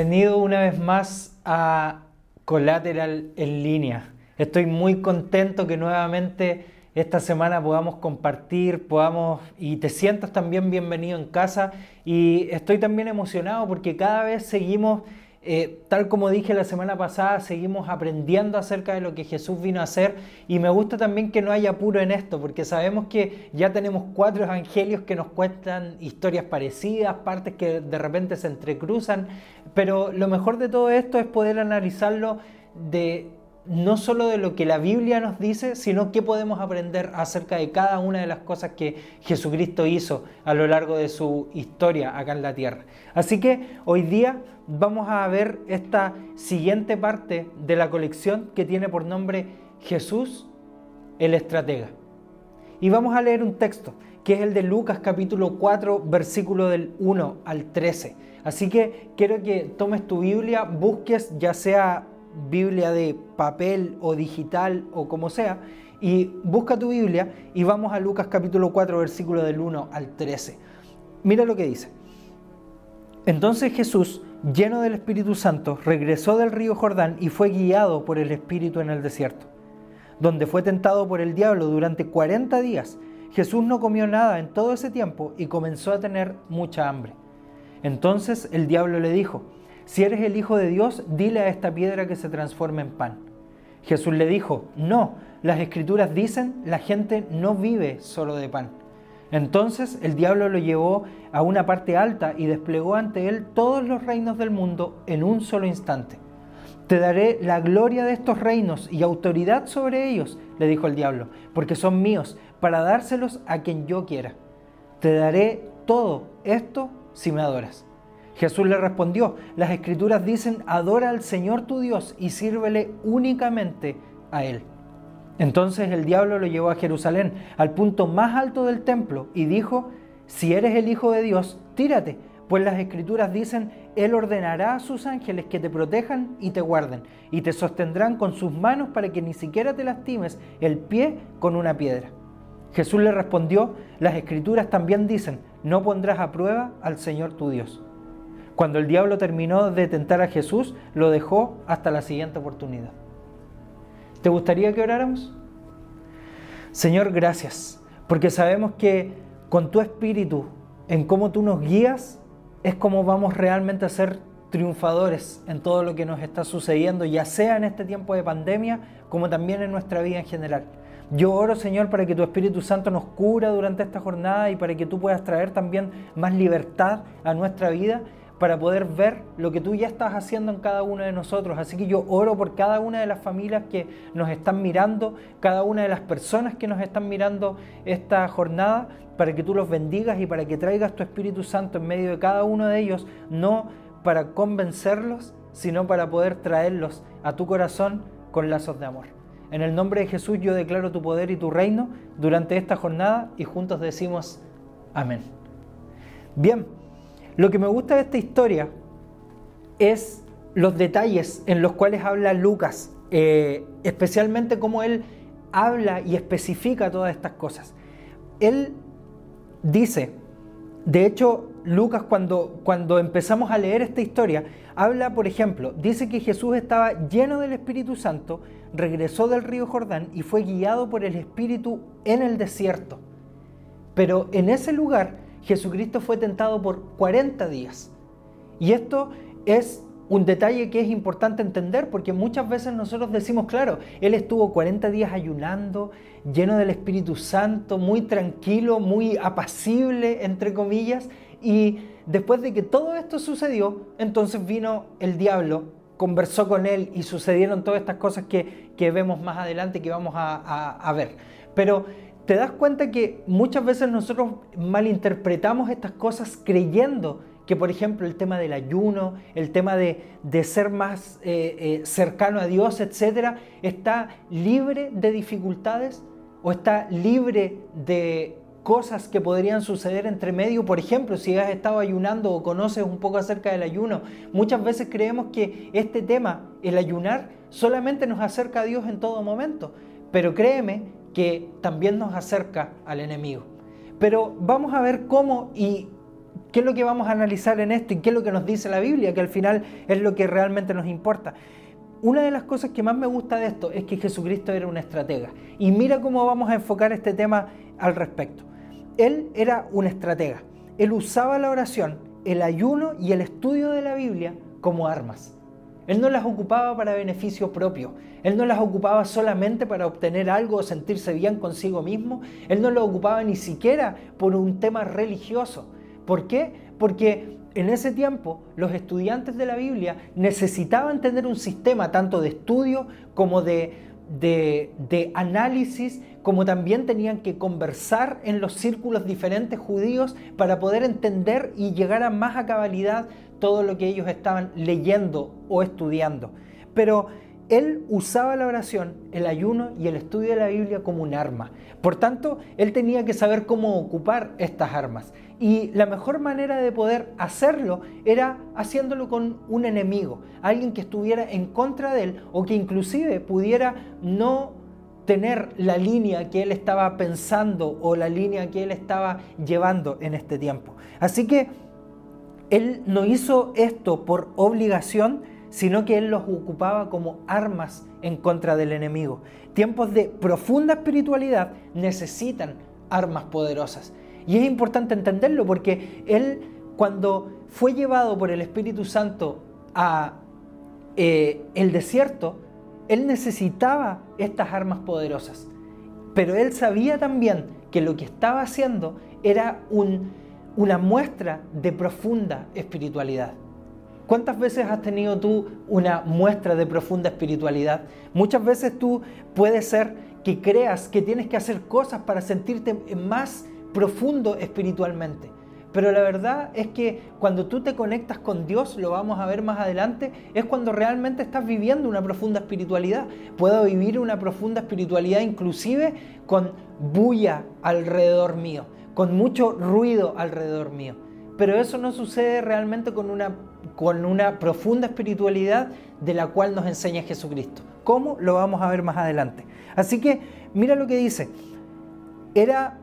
Bienvenido una vez más a Collateral en línea. Estoy muy contento que nuevamente esta semana podamos compartir, podamos y te sientas también bienvenido en casa y estoy también emocionado porque cada vez seguimos eh, tal como dije la semana pasada, seguimos aprendiendo acerca de lo que Jesús vino a hacer y me gusta también que no haya apuro en esto, porque sabemos que ya tenemos cuatro evangelios que nos cuentan historias parecidas, partes que de repente se entrecruzan, pero lo mejor de todo esto es poder analizarlo de no solo de lo que la Biblia nos dice, sino qué podemos aprender acerca de cada una de las cosas que Jesucristo hizo a lo largo de su historia acá en la tierra. Así que hoy día vamos a ver esta siguiente parte de la colección que tiene por nombre Jesús el estratega. Y vamos a leer un texto que es el de Lucas capítulo 4 versículo del 1 al 13. Así que quiero que tomes tu Biblia, busques ya sea Biblia de papel o digital o como sea, y busca tu Biblia y vamos a Lucas capítulo 4, versículo del 1 al 13. Mira lo que dice. Entonces Jesús, lleno del Espíritu Santo, regresó del río Jordán y fue guiado por el Espíritu en el desierto, donde fue tentado por el diablo durante 40 días. Jesús no comió nada en todo ese tiempo y comenzó a tener mucha hambre. Entonces el diablo le dijo, si eres el Hijo de Dios, dile a esta piedra que se transforme en pan. Jesús le dijo, no, las escrituras dicen, la gente no vive solo de pan. Entonces el diablo lo llevó a una parte alta y desplegó ante él todos los reinos del mundo en un solo instante. Te daré la gloria de estos reinos y autoridad sobre ellos, le dijo el diablo, porque son míos, para dárselos a quien yo quiera. Te daré todo esto si me adoras. Jesús le respondió, las escrituras dicen, adora al Señor tu Dios y sírvele únicamente a Él. Entonces el diablo lo llevó a Jerusalén, al punto más alto del templo, y dijo, si eres el Hijo de Dios, tírate, pues las escrituras dicen, Él ordenará a sus ángeles que te protejan y te guarden, y te sostendrán con sus manos para que ni siquiera te lastimes el pie con una piedra. Jesús le respondió, las escrituras también dicen, no pondrás a prueba al Señor tu Dios. Cuando el diablo terminó de tentar a Jesús, lo dejó hasta la siguiente oportunidad. ¿Te gustaría que oráramos? Señor, gracias, porque sabemos que con tu espíritu, en cómo tú nos guías, es como vamos realmente a ser triunfadores en todo lo que nos está sucediendo, ya sea en este tiempo de pandemia, como también en nuestra vida en general. Yo oro, Señor, para que tu Espíritu Santo nos cura durante esta jornada y para que tú puedas traer también más libertad a nuestra vida para poder ver lo que tú ya estás haciendo en cada uno de nosotros. Así que yo oro por cada una de las familias que nos están mirando, cada una de las personas que nos están mirando esta jornada, para que tú los bendigas y para que traigas tu Espíritu Santo en medio de cada uno de ellos, no para convencerlos, sino para poder traerlos a tu corazón con lazos de amor. En el nombre de Jesús yo declaro tu poder y tu reino durante esta jornada y juntos decimos amén. Bien. Lo que me gusta de esta historia es los detalles en los cuales habla Lucas, eh, especialmente cómo él habla y especifica todas estas cosas. Él dice, de hecho, Lucas cuando, cuando empezamos a leer esta historia, habla, por ejemplo, dice que Jesús estaba lleno del Espíritu Santo, regresó del río Jordán y fue guiado por el Espíritu en el desierto. Pero en ese lugar Jesucristo fue tentado por 40 días. Y esto es un detalle que es importante entender porque muchas veces nosotros decimos, claro, Él estuvo 40 días ayunando, lleno del Espíritu Santo, muy tranquilo, muy apacible, entre comillas, y después de que todo esto sucedió, entonces vino el diablo, conversó con Él y sucedieron todas estas cosas que, vemos más adelante, que vamos a, a ver. Pero te das cuenta que muchas veces nosotros malinterpretamos estas cosas creyendo que, por ejemplo, el tema del ayuno, el tema de, ser más eh, eh, cercano a Dios, etcétera, está libre de dificultades o está libre de cosas que podrían suceder entre medio. Por ejemplo, si has estado ayunando o conoces un poco acerca del ayuno, muchas veces creemos que este tema, el ayunar, solamente nos acerca a Dios en todo momento. Pero créeme que también nos acerca al enemigo. Pero vamos a ver cómo y ¿Qué es lo que vamos a analizar en esto y qué es lo que nos dice la Biblia? Que al final es lo que realmente nos importa. Una de las cosas que más me gusta de esto es que Jesucristo era un estratega. Y mira cómo vamos a enfocar este tema al respecto. Él era un estratega. Él usaba la oración, el ayuno y el estudio de la Biblia como armas. Él no las ocupaba para beneficio propio. Él no las ocupaba solamente para obtener algo o sentirse bien consigo mismo. Él no lo ocupaba ni siquiera por un tema religioso. ¿Por qué? Porque en ese tiempo los estudiantes de la Biblia necesitaban tener un sistema tanto de estudio como de, de, análisis, como también tenían que conversar en los círculos diferentes judíos para poder entender y llegar a más a cabalidad todo lo que ellos estaban leyendo o estudiando. Pero él usaba la oración, el ayuno y el estudio de la Biblia como un arma. Por tanto, él tenía que saber cómo ocupar estas armas. Y la mejor manera de poder hacerlo era haciéndolo con un enemigo, alguien que estuviera en contra de él o que inclusive pudiera no tener la línea que él estaba pensando o la línea que él estaba llevando en este tiempo. Así que él no hizo esto por obligación, sino que él los ocupaba como armas en contra del enemigo. Tiempos de profunda espiritualidad necesitan armas poderosas. Y es importante entenderlo porque él cuando fue llevado por el Espíritu Santo a eh, el desierto, él necesitaba estas armas poderosas. Pero él sabía también que lo que estaba haciendo era una muestra de profunda espiritualidad. ¿Cuántas veces has tenido tú una muestra de profunda espiritualidad? Muchas veces tú puedes ser que creas que tienes que hacer cosas para sentirte más profundo espiritualmente. Pero la verdad es que cuando tú te conectas con Dios, lo vamos a ver más adelante, es cuando realmente estás viviendo una profunda espiritualidad. Puedo vivir una profunda espiritualidad inclusive con bulla alrededor mío, con mucho ruido alrededor mío. Pero eso no sucede realmente con una con una profunda espiritualidad de la cual nos enseña Jesucristo. ¿Cómo? Lo vamos a ver más adelante. Así que mira lo que dice. Era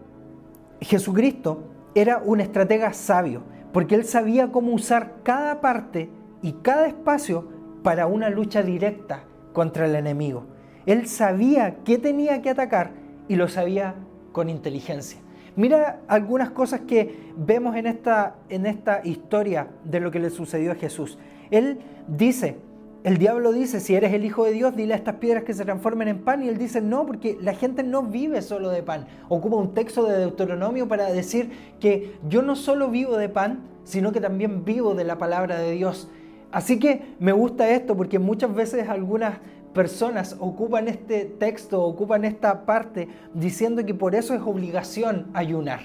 Jesucristo era un estratega sabio, porque él sabía cómo usar cada parte y cada espacio para una lucha directa contra el enemigo. Él sabía qué tenía que atacar y lo sabía con inteligencia. Mira algunas cosas que vemos en esta, en esta historia de lo que le sucedió a Jesús. Él dice, el diablo dice, si eres el Hijo de Dios, dile a estas piedras que se transformen en pan. Y él dice, no, porque la gente no vive solo de pan. Ocupa un texto de Deuteronomio para decir que yo no solo vivo de pan, sino que también vivo de la palabra de Dios. Así que me gusta esto porque muchas veces algunas personas ocupan este texto, ocupan esta parte diciendo que por eso es obligación ayunar.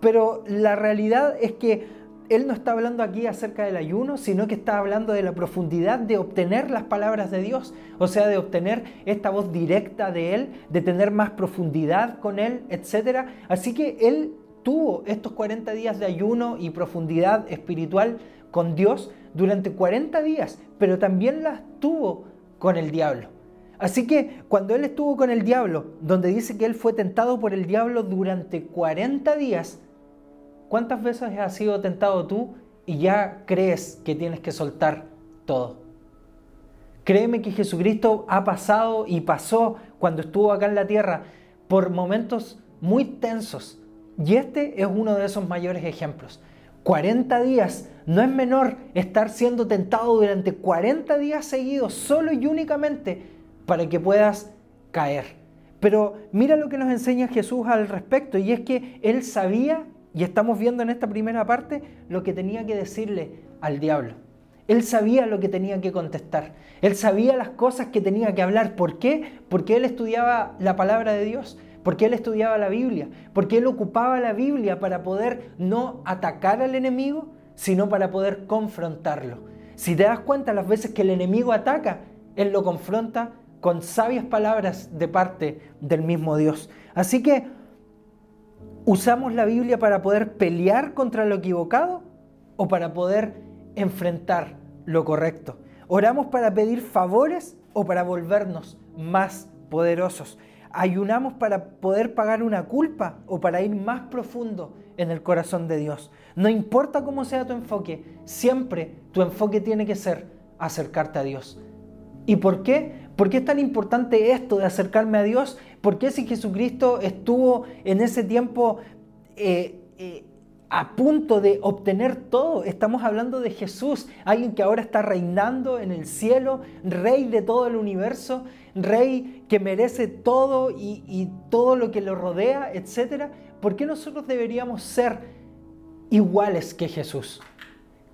Pero la realidad es que él no está hablando aquí acerca del ayuno, sino que está hablando de la profundidad de obtener las palabras de Dios, o sea, de obtener esta voz directa de Él, de tener más profundidad con Él, etc. Así que Él tuvo estos 40 días de ayuno y profundidad espiritual con Dios durante 40 días, pero también las tuvo con el diablo. Así que cuando él estuvo con el diablo, donde dice que él fue tentado por el diablo durante 40 días, ¿cuántas veces has sido tentado tú y ya crees que tienes que soltar todo? Créeme que Jesucristo ha pasado y pasó cuando estuvo acá en la tierra por momentos muy tensos. Y este es uno de esos mayores ejemplos. 40 días, no es menor estar siendo tentado durante 40 días seguidos, solo y únicamente para que puedas caer. Pero mira lo que nos enseña Jesús al respecto, y es que él sabía, y estamos viendo en esta primera parte, lo que tenía que decirle al diablo. Él sabía lo que tenía que contestar. Él sabía las cosas que tenía que hablar. ¿Por qué? Porque él estudiaba la palabra de Dios. Porque él estudiaba la Biblia. Porque él ocupaba la Biblia para poder no atacar al enemigo, sino para poder confrontarlo. Si te das cuenta, las veces que el enemigo ataca, él lo confronta con sabias palabras de parte del mismo Dios. Así que, ¿usamos la Biblia para poder pelear contra lo equivocado o para poder enfrentar lo correcto? ¿Oramos para pedir favores o para volvernos más poderosos? ¿Ayunamos para poder pagar una culpa o para ir más profundo en el corazón de Dios. No importa cómo sea tu enfoque, siempre tu enfoque tiene que ser acercarte a Dios. ¿Y por qué? ¿Por qué es tan importante esto de acercarme a Dios? ¿Por qué si Jesucristo estuvo en ese tiempo eh, eh, a punto de obtener todo? Estamos hablando de Jesús, alguien que ahora está reinando en el cielo, rey de todo el universo, rey que merece todo y, todo lo que lo rodea, etc. ¿Por qué nosotros deberíamos ser iguales que Jesús?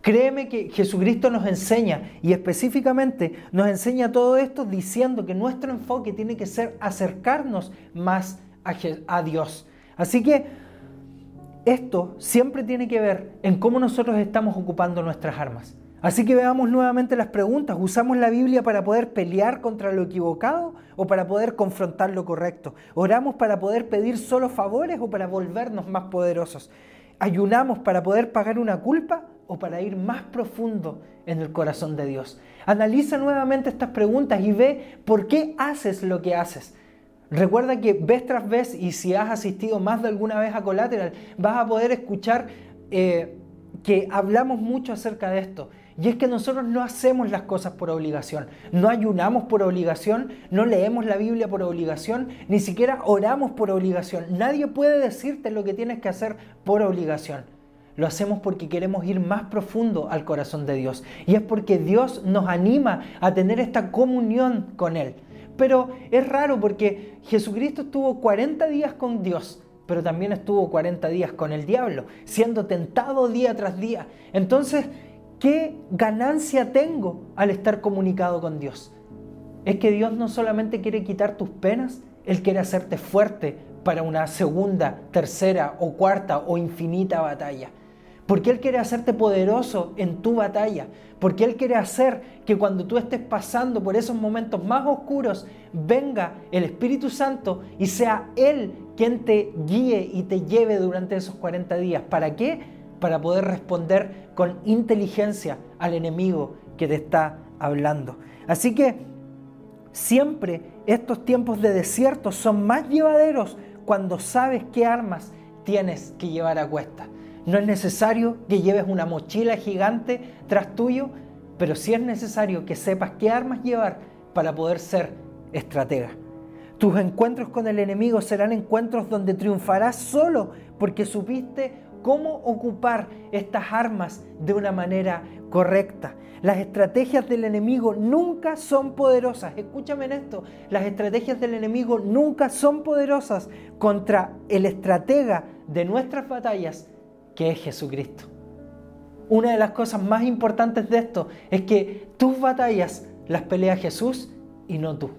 Créeme que Jesucristo nos enseña y específicamente nos enseña todo esto diciendo que nuestro enfoque tiene que ser acercarnos más a, Dios. Así que esto siempre tiene que ver en cómo nosotros estamos ocupando nuestras armas. Así que veamos nuevamente las preguntas. ¿Usamos la Biblia para poder pelear contra lo equivocado o para poder confrontar lo correcto? ¿Oramos para poder pedir solo favores o para volvernos más poderosos? ¿Ayunamos para poder pagar una culpa o para ir más profundo en el corazón de Dios? Analiza nuevamente estas preguntas y ve por qué haces lo que haces. Recuerda que vez tras vez, y si has asistido más de alguna vez a Collateral, vas a poder escuchar eh, que hablamos mucho acerca de esto. Y es que nosotros no hacemos las cosas por obligación, no ayunamos por obligación, no leemos la Biblia por obligación, ni siquiera oramos por obligación. Nadie puede decirte lo que tienes que hacer por obligación. Lo hacemos porque queremos ir más profundo al corazón de Dios. Y es porque Dios nos anima a tener esta comunión con Él. Pero es raro porque Jesucristo estuvo 40 días con Dios, pero también estuvo 40 días con el diablo, siendo tentado día tras día. Entonces, ¿qué ganancia tengo al estar comunicado con Dios? Es que Dios no solamente quiere quitar tus penas, Él quiere hacerte fuerte para una segunda, tercera o cuarta o infinita batalla. Porque Él quiere hacerte poderoso en tu batalla. Porque Él quiere hacer que cuando tú estés pasando por esos momentos más oscuros, venga el Espíritu Santo y sea Él quien te guíe y te lleve durante esos 40 días. ¿Para qué? Para poder responder con inteligencia al enemigo que te está hablando. Así que siempre estos tiempos de desierto son más llevaderos cuando sabes qué armas tienes que llevar a cuesta. No es necesario que lleves una mochila gigante tras tuyo, pero sí es necesario que sepas qué armas llevar para poder ser estratega. Tus encuentros con el enemigo serán encuentros donde triunfarás solo porque supiste cómo ocupar estas armas de una manera correcta. Las estrategias del enemigo nunca son poderosas. Escúchame en esto. Las estrategias del enemigo nunca son poderosas contra el estratega de nuestras batallas que es Jesucristo. Una de las cosas más importantes de esto es que tus batallas las pelea Jesús y no tú.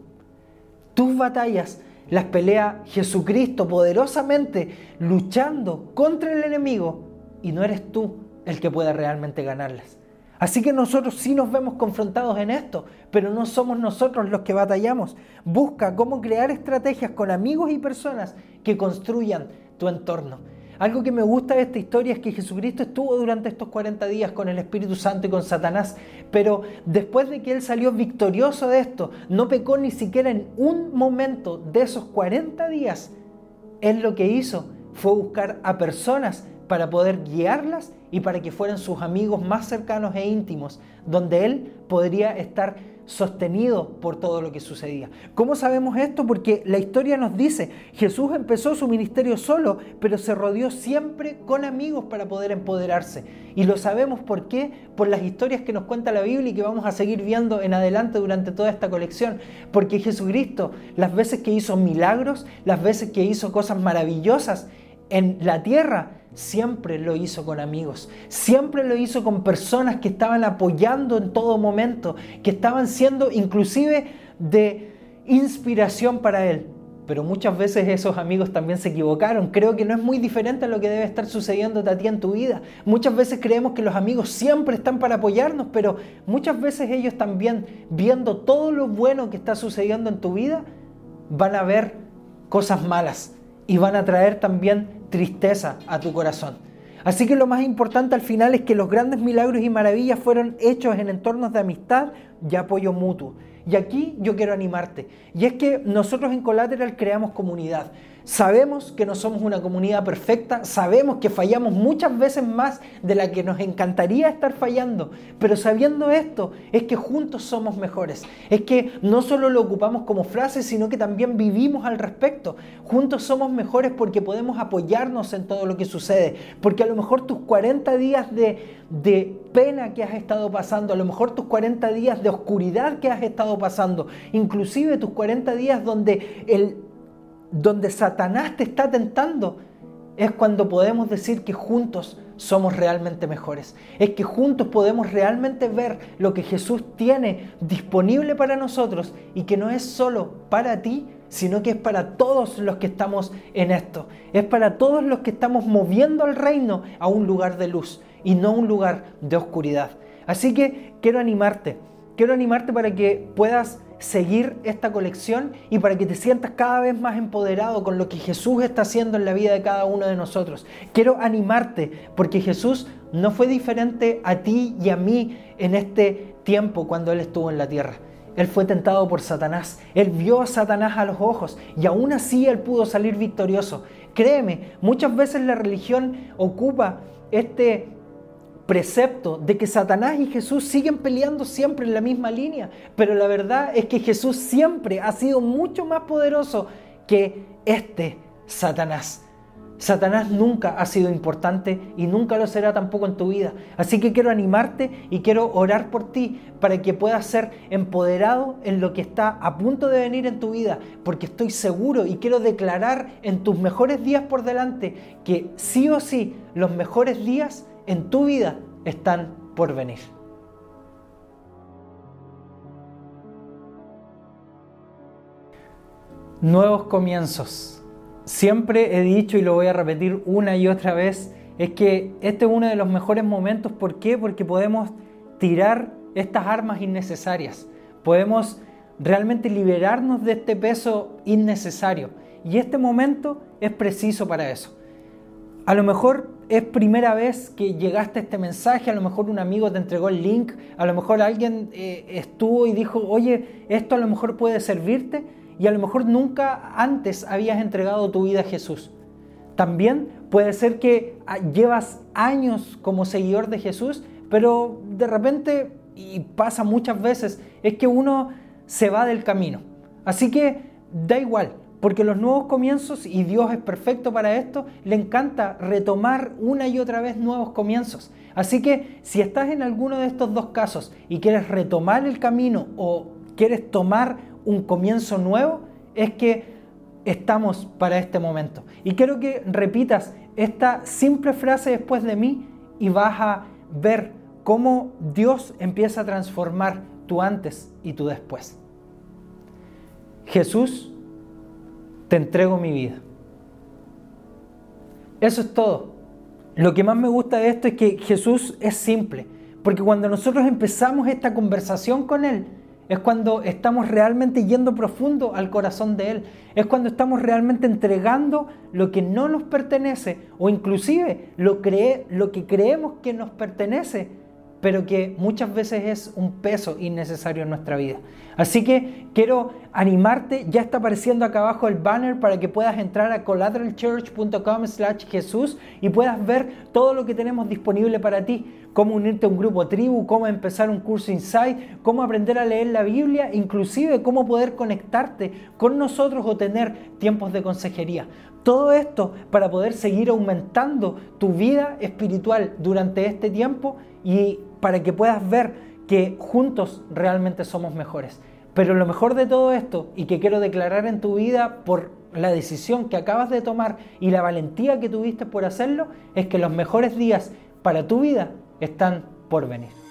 Tus batallas las pelea Jesucristo poderosamente luchando contra el enemigo y no eres tú el que puede realmente ganarlas. Así que nosotros sí nos vemos confrontados en esto, pero no somos nosotros los que batallamos. Busca cómo crear estrategias con amigos y personas que construyan tu entorno. Algo que me gusta de esta historia es que Jesucristo estuvo durante estos 40 días con el Espíritu Santo y con Satanás, pero después de que él salió victorioso de esto, no pecó ni siquiera en un momento de esos 40 días. Él lo que hizo fue buscar a personas para poder guiarlas y para que fueran sus amigos más cercanos e íntimos, donde él podría estar sostenido por todo lo que sucedía. ¿Cómo sabemos esto? Porque la historia nos dice, Jesús empezó su ministerio solo, pero se rodeó siempre con amigos para poder empoderarse. Y lo sabemos por qué, por las historias que nos cuenta la Biblia y que vamos a seguir viendo en adelante durante toda esta colección. Porque Jesucristo, las veces que hizo milagros, las veces que hizo cosas maravillosas en la tierra, siempre lo hizo con amigos, siempre lo hizo con personas que estaban apoyando en todo momento, que estaban siendo inclusive de inspiración para él. Pero muchas veces esos amigos también se equivocaron. Creo que no es muy diferente a lo que debe estar sucediendo a ti en tu vida. Muchas veces creemos que los amigos siempre están para apoyarnos, pero muchas veces ellos también, viendo todo lo bueno que está sucediendo en tu vida, van a ver cosas malas y van a traer también tristeza a tu corazón. Así que lo más importante al final es que los grandes milagros y maravillas fueron hechos en entornos de amistad y apoyo mutuo. Y aquí yo quiero animarte. Y es que nosotros en Collateral creamos comunidad. Sabemos que no somos una comunidad perfecta, sabemos que fallamos muchas veces más de la que nos encantaría estar fallando, pero sabiendo esto es que juntos somos mejores, es que no solo lo ocupamos como frase, sino que también vivimos al respecto. Juntos somos mejores porque podemos apoyarnos en todo lo que sucede, porque a lo mejor tus 40 días de, de pena que has estado pasando, a lo mejor tus 40 días de oscuridad que has estado pasando, inclusive tus 40 días donde el donde Satanás te está tentando, es cuando podemos decir que juntos somos realmente mejores. Es que juntos podemos realmente ver lo que Jesús tiene disponible para nosotros y que no es solo para ti, sino que es para todos los que estamos en esto. Es para todos los que estamos moviendo al reino a un lugar de luz y no un lugar de oscuridad. Así que quiero animarte, quiero animarte para que puedas seguir esta colección y para que te sientas cada vez más empoderado con lo que Jesús está haciendo en la vida de cada uno de nosotros. Quiero animarte porque Jesús no fue diferente a ti y a mí en este tiempo cuando Él estuvo en la tierra. Él fue tentado por Satanás. Él vio a Satanás a los ojos y aún así Él pudo salir victorioso. Créeme, muchas veces la religión ocupa este precepto de que Satanás y Jesús siguen peleando siempre en la misma línea, pero la verdad es que Jesús siempre ha sido mucho más poderoso que este Satanás. Satanás nunca ha sido importante y nunca lo será tampoco en tu vida. Así que quiero animarte y quiero orar por ti para que puedas ser empoderado en lo que está a punto de venir en tu vida, porque estoy seguro y quiero declarar en tus mejores días por delante que sí o sí los mejores días en tu vida están por venir. Nuevos comienzos. Siempre he dicho y lo voy a repetir una y otra vez, es que este es uno de los mejores momentos. ¿Por qué? Porque podemos tirar estas armas innecesarias. Podemos realmente liberarnos de este peso innecesario. Y este momento es preciso para eso. A lo mejor es primera vez que llegaste a este mensaje, a lo mejor un amigo te entregó el link, a lo mejor alguien eh, estuvo y dijo, oye, esto a lo mejor puede servirte y a lo mejor nunca antes habías entregado tu vida a Jesús. También puede ser que ah, llevas años como seguidor de Jesús, pero de repente, y pasa muchas veces, es que uno se va del camino. Así que da igual, porque los nuevos comienzos, y Dios es perfecto para esto, le encanta retomar una y otra vez nuevos comienzos. Así que si estás en alguno de estos dos casos y quieres retomar el camino o quieres tomar un comienzo nuevo, es que estamos para este momento. Y quiero que repitas esta simple frase después de mí y vas a ver cómo Dios empieza a transformar tu antes y tu después. Jesús te entrego mi vida. Eso es todo. Lo que más me gusta de esto es que Jesús es simple, porque cuando nosotros empezamos esta conversación con Él, es cuando estamos realmente yendo profundo al corazón de Él, es cuando estamos realmente entregando lo que no nos pertenece o inclusive lo, lo que creemos que nos pertenece pero que muchas veces es un peso innecesario en nuestra vida. Así que quiero animarte, ya está apareciendo acá abajo el banner para que puedas entrar a collateralchurch.com slash Jesús y puedas ver todo lo que tenemos disponible para ti, cómo unirte a un grupo tribu, cómo empezar un curso Insight, cómo aprender a leer la Biblia, inclusive cómo poder conectarte con nosotros o tener tiempos de consejería. Todo esto para poder seguir aumentando tu vida espiritual durante este tiempo y para que puedas ver que juntos realmente somos mejores. Pero lo mejor de todo esto y que quiero declarar en tu vida por la decisión que acabas de tomar y la valentía que tuviste por hacerlo es que los mejores días para tu vida están por venir.